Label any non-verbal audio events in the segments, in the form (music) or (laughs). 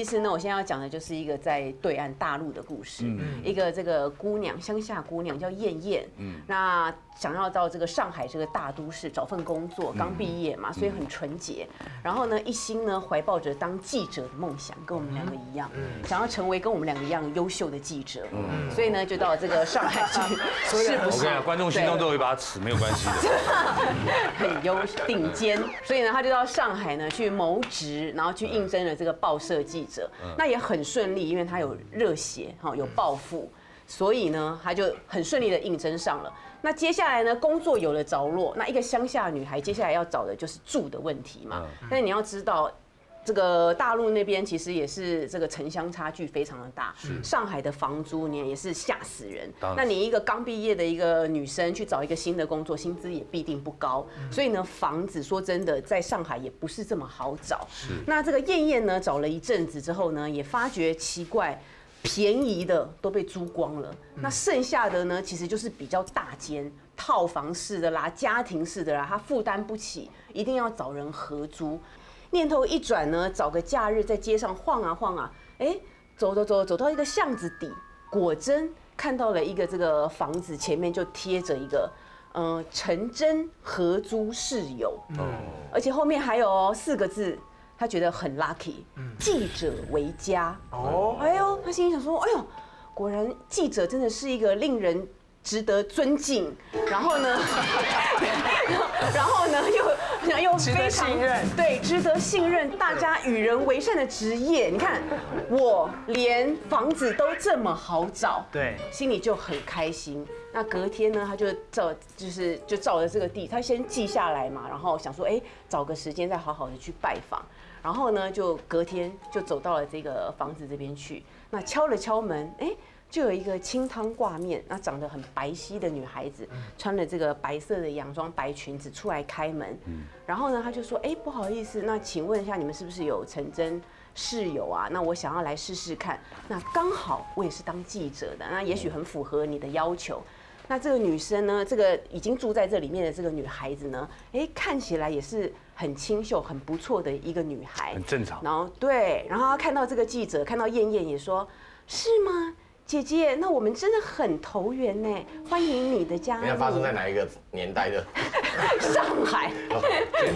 其实呢，我现在要讲的就是一个在对岸大陆的故事，嗯。一个这个姑娘，乡下姑娘叫燕燕，那想要到这个上海这个大都市找份工作，刚毕业嘛，所以很纯洁，然后呢，一心呢怀抱着当记者的梦想，跟我们两个一样，想要成为跟我们两个一样优秀的记者，嗯。所以呢，就到这个上海去，(laughs) 是不是？我跟你讲，观众心中都有一把尺，没有关系的。(laughs) 很优顶尖，所以呢，他就到上海呢去谋职，然后去应征了这个报社记者，那也很顺利，因为他有热血哈，有抱负，所以呢，他就很顺利的应征上了。那接下来呢，工作有了着落，那一个乡下女孩，接下来要找的就是住的问题嘛。但是你要知道。这个大陆那边其实也是这个城乡差距非常的大，上海的房租你也是吓死人。那你一个刚毕业的一个女生去找一个新的工作，薪资也必定不高。所以呢，房子说真的，在上海也不是这么好找。那这个燕燕呢，找了一阵子之后呢，也发觉奇怪，便宜的都被租光了，那剩下的呢，其实就是比较大间套房式的啦、家庭式的啦，她负担不起，一定要找人合租。念头一转呢，找个假日在街上晃啊晃啊，哎，走走走，走到一个巷子底，果真看到了一个这个房子前面就贴着一个，嗯，陈真合租室友，嗯，而且后面还有四个字，他觉得很 lucky，记者为家，哦，哎呦，他心里想说，哎呦，果然记者真的是一个令人值得尊敬，然后呢，(laughs) 然后呢又。(laughs) 又非常对，值得信任，大家与人为善的职业。你看，我连房子都这么好找，对，心里就很开心。那隔天呢，他就照，就是就照着这个地，他先记下来嘛，然后想说，哎，找个时间再好好的去拜访。然后呢，就隔天就走到了这个房子这边去，那敲了敲门，哎。就有一个清汤挂面，那长得很白皙的女孩子，穿了这个白色的洋装、白裙子出来开门。然后呢，她就说：“哎，不好意思，那请问一下，你们是不是有陈真室友啊？那我想要来试试看。那刚好我也是当记者的，那也许很符合你的要求。那这个女生呢，这个已经住在这里面的这个女孩子呢，哎，看起来也是很清秀、很不错的一个女孩，很正常。然后对，然后看到这个记者，看到燕燕也说：是吗？”姐姐，那我们真的很投缘呢，欢迎你的加入。你看发生在哪一个年代的？(laughs) 上海。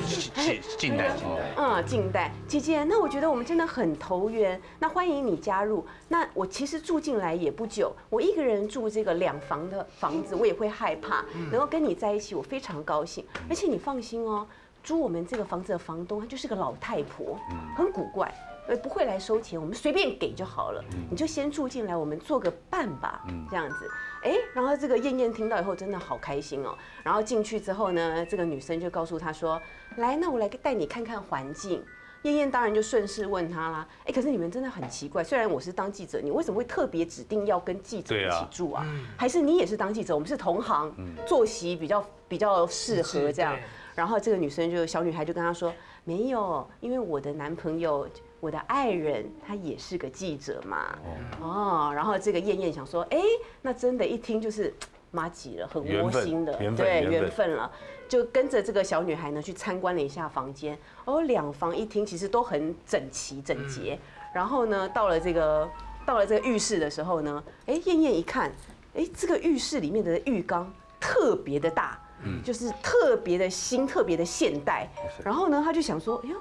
近近代，近代。嗯，近代。姐姐，那我觉得我们真的很投缘，那欢迎你加入。那我其实住进来也不久，我一个人住这个两房的房子，我也会害怕。能够跟你在一起，我非常高兴。而且你放心哦，租我们这个房子的房东，她就是个老太婆，很古怪。呃，不会来收钱，我们随便给就好了。你就先住进来，我们做个伴吧，这样子。哎，然后这个燕燕听到以后真的好开心哦。然后进去之后呢，这个女生就告诉他说：“来，那我来带你看看环境。”燕燕当然就顺势问他啦：“哎，可是你们真的很奇怪，虽然我是当记者，你为什么会特别指定要跟记者一起住啊？还是你也是当记者，我们是同行，作息比较比较适合这样？”然后这个女生就小女孩就跟他说：“没有，因为我的男朋友。”我的爱人他也是个记者嘛，哦，然后这个燕燕想说，哎，那真的，一听就是妈吉了，很窝心的，对，缘分。了，就跟着这个小女孩呢去参观了一下房间，哦，两房一厅其实都很整齐整洁，然后呢，到了这个到了这个浴室的时候呢，哎，燕燕一看，哎，这个浴室里面的浴缸特别的大，嗯，就是特别的新，特别的现代，然后呢，他就想说，哎呦。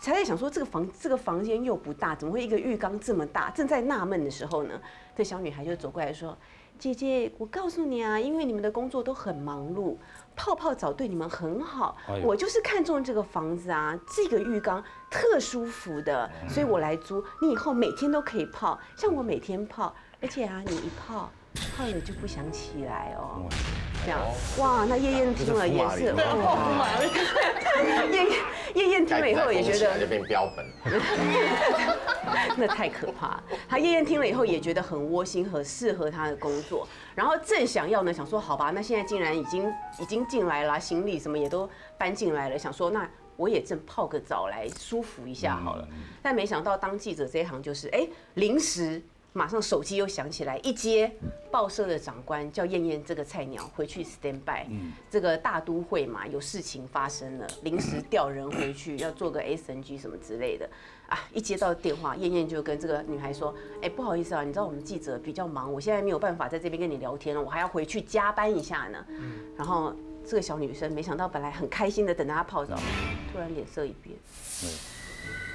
才在想说这个房这个房间又不大，怎么会一个浴缸这么大？正在纳闷的时候呢，这小女孩就走过来说：“姐姐，我告诉你啊，因为你们的工作都很忙碌，泡泡澡对你们很好。我就是看中这个房子啊，这个浴缸特舒服的，所以我来租。你以后每天都可以泡，像我每天泡，而且啊，你一泡泡了就不想起来哦。”这样哇，那燕燕听了也是，燕燕燕听了以后也觉得就变标本，(laughs) 那太可怕。他燕燕听了以后也觉得很窝心，很适合他的工作。然后正想要呢，想说好吧，那现在竟然已经已经进来了，行李什么也都搬进来了，想说那我也正泡个澡来舒服一下好了。但没想到当记者这一行就是，哎，临时马上手机又响起来，一接报社的长官叫燕燕这个菜鸟回去 stand by，这个大都会嘛有事情发生了，临时调人回去要做个 SNG 什么之类的。啊，一接到电话，燕燕就跟这个女孩说，哎不好意思啊，你知道我们记者比较忙，我现在没有办法在这边跟你聊天了，我还要回去加班一下呢，然后这个小女生没想到本来很开心的等着她泡澡，突然脸色一变，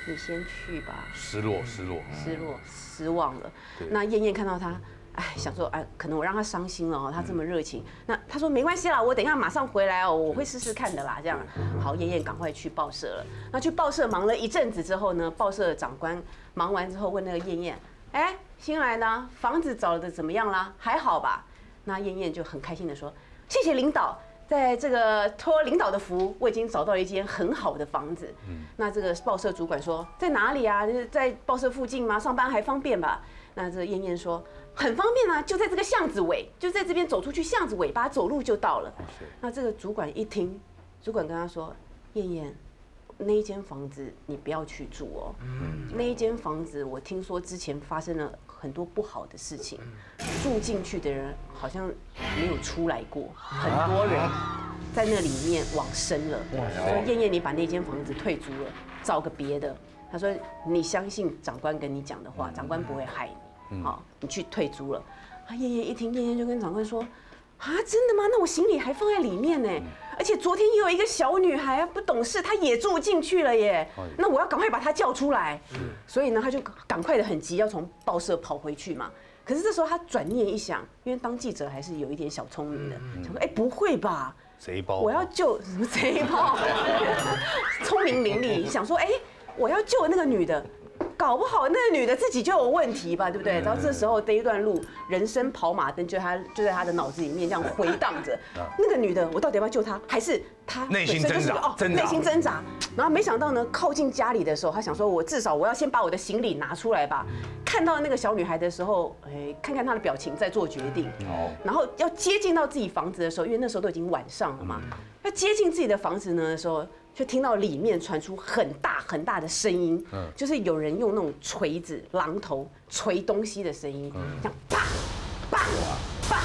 你先去吧。失落，失落，失落、失望了。那燕燕看到他，哎，想说，哎，可能我让他伤心了哦，他这么热情。那他说没关系啦，我等一下马上回来哦，我会试试看的啦。这样，好，燕燕赶快去报社了。那去报社忙了一阵子之后呢，报社的长官忙完之后问那个燕燕，哎，新来呢房子找的怎么样啦？还好吧？那燕燕就很开心的说，谢谢领导。在这个托领导的福，我已经找到了一间很好的房子。嗯，那这个报社主管说在哪里啊？就是在报社附近吗？上班还方便吧？那这燕燕说很方便啊，就在这个巷子尾，就在这边走出去巷子尾巴走路就到了。那这个主管一听，主管跟他说：燕燕，那一间房子你不要去住哦。嗯，那一间房子我听说之前发生了。很多不好的事情，住进去的人好像没有出来过，很多人在那里面往生了。说燕燕，你把那间房子退租了，找个别的。他说你相信长官跟你讲的话，长官不会害你。好，你去退租了。啊，燕燕一听，燕燕就跟长官说。啊，真的吗？那我行李还放在里面呢，而且昨天也有一个小女孩不懂事，她也住进去了耶。那我要赶快把她叫出来。所以呢，她就赶快的很急，要从报社跑回去嘛。可是这时候她转念一想，因为当记者还是有一点小聪明的，想说，哎，不会吧？贼包？我要救什么 (laughs) 贼包？(laughs) 聪明伶俐，想说，哎，我要救那个女的。搞不好那个女的自己就有问题吧，对不对？然后这时候这一段路，人生跑马灯就他就在他的脑子里面这样回荡着。那个女的，我到底要不要救她？还是她内心挣扎？哦，内心挣扎。然后没想到呢，靠近家里的时候，他想说，我至少我要先把我的行李拿出来吧。看到那个小女孩的时候，哎，看看她的表情，再做决定。哦。然后要接近到自己房子的时候，因为那时候都已经晚上了嘛，要接近自己的房子呢的时候。就听到里面传出很大很大的声音，嗯，就是有人用那种锤子、榔头锤东西的声音，这样啪啪啪。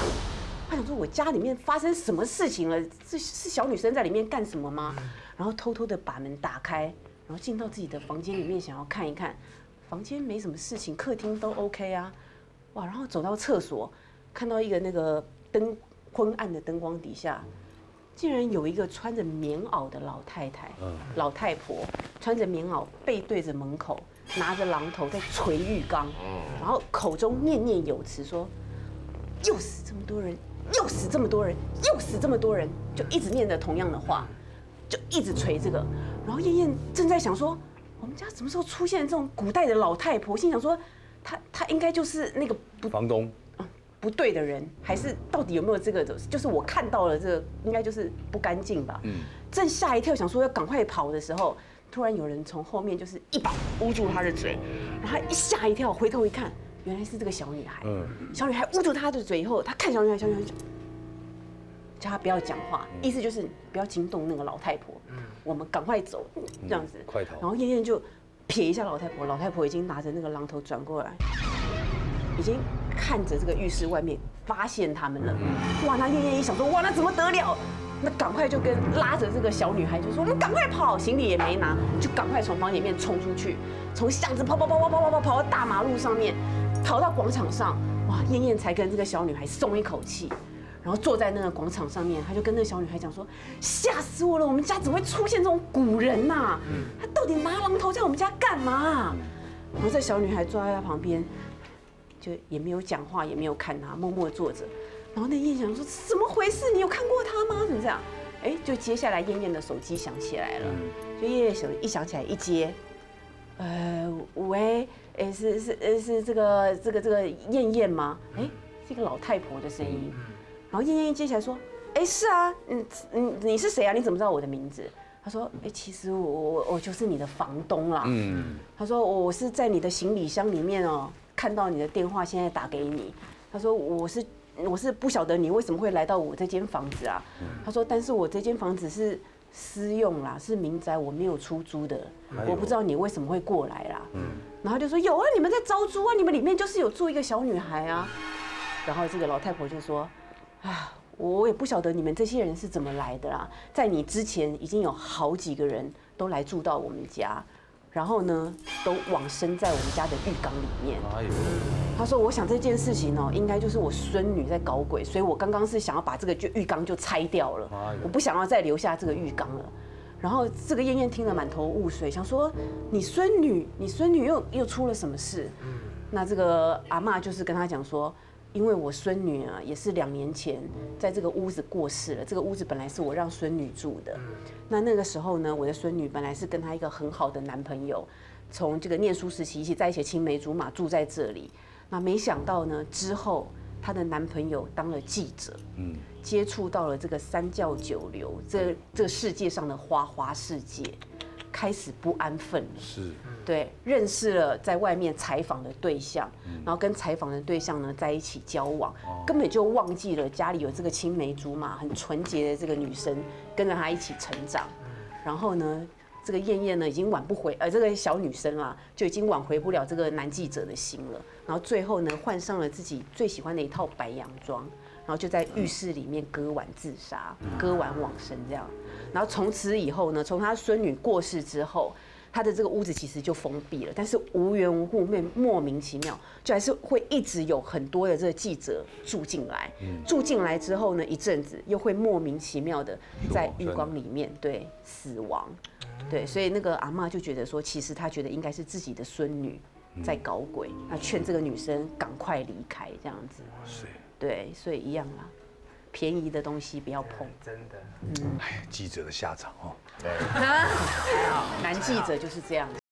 他想说，我家里面发生什么事情了？是是小女生在里面干什么吗？然后偷偷的把门打开，然后进到自己的房间里面，想要看一看，房间没什么事情，客厅都 OK 啊，哇！然后走到厕所，看到一个那个灯昏暗的灯光底下。竟然有一个穿着棉袄的老太太，老太婆穿着棉袄，背对着门口，拿着榔头在捶浴缸，然后口中念念有词说：“又死这么多人，又死这么多人，又死这么多人。”就一直念着同样的话，就一直捶这个。然后燕燕正在想说：“我们家什么时候出现这种古代的老太婆？”心想说：“她她应该就是那个房东。”不对的人，还是到底有没有这个？就是我看到了这个，应该就是不干净吧。嗯。正吓一跳，想说要赶快跑的时候，突然有人从后面就是一把捂住他的嘴，然后一吓一跳，回头一看，原来是这个小女孩。嗯。小女孩捂住他的嘴以后，他看小女孩，小女孩，叫他不要讲话，意思就是不要惊动那个老太婆。嗯。我们赶快走，这样子。快逃。然后燕燕就瞥一下老太婆，老太婆已经拿着那个榔头转过来，已经。看着这个浴室外面，发现他们了，哇！那燕燕一想说，哇，那怎么得了？那赶快就跟拉着这个小女孩就说，我们赶快跑，行李也没拿，就赶快从房里面冲出去，从巷子跑跑跑跑跑跑跑跑到大马路上面，跑到广场上，哇！燕燕才跟这个小女孩松一口气，然后坐在那个广场上面，他就跟那个小女孩讲说，吓死我了，我们家怎么会出现这种古人呐？他到底拿榔头在我们家干嘛？然后这小女孩坐在他旁边。就也没有讲话，也没有看他，默默坐着。然后那燕想说：“怎么回事？你有看过他吗？怎么这样？”哎，就接下来燕燕的手机响起来了。就燕燕手一响起来一接，呃，喂，哎，是是呃是这个这个这个燕燕吗？哎，是一个老太婆的声音。然后燕燕一接起来说：“哎，是啊，嗯嗯，你是谁啊？你怎么知道我的名字？”他说：“哎，其实我我我就是你的房东啦。”嗯，他说：“我是在你的行李箱里面哦。”看到你的电话，现在打给你。他说：“我是我是不晓得你为什么会来到我这间房子啊。”他说：“但是我这间房子是私用啦，是民宅，我没有出租的。我不知道你为什么会过来啦。”然后就说有啊，你们在招租啊，你们里面就是有住一个小女孩啊。然后这个老太婆就说，啊，我也不晓得你们这些人是怎么来的啦，在你之前已经有好几个人都来住到我们家，然后呢都往生在我们家的浴缸里面。哎呦，他说：“我想这件事情哦，应该就是我孙女在搞鬼，所以我刚刚是想要把这个就浴缸就拆掉了我不想要再留下这个浴缸了。”然后这个燕燕听了满头雾水，想说：“你孙女，你孙女又又出了什么事？”那这个阿妈就是跟他讲说。因为我孙女啊，也是两年前在这个屋子过世了。这个屋子本来是我让孙女住的。那那个时候呢，我的孙女本来是跟她一个很好的男朋友，从这个念书时期一起在一起青梅竹马住在这里。那没想到呢，之后她的男朋友当了记者，嗯，接触到了这个三教九流，这这个世界上的花花世界，开始不安分了。是，对，认识了在外面采访的对象，然后跟采访的对象呢在一起交往，根本就忘记了家里有这个青梅竹马、很纯洁的这个女生跟着他一起成长。然后呢，这个燕燕呢已经挽不回，呃，这个小女生啊就已经挽回不了这个男记者的心了。然后最后呢，换上了自己最喜欢的一套白洋装，然后就在浴室里面割腕自杀，割腕往生这样。然后从此以后呢，从他孙女过世之后，他的这个屋子其实就封闭了，但是无缘无故、莫莫名其妙，就还是会一直有很多的这个记者住进来。住进来之后呢，一阵子又会莫名其妙的在浴缸里面对死亡。对，所以那个阿妈就觉得说，其实她觉得应该是自己的孙女在搞鬼，那劝这个女生赶快离开这样子。是，对，所以一样啦，便宜的东西不要碰。真的，哎，记者的下场哦，对，还好，男记者就是这样子。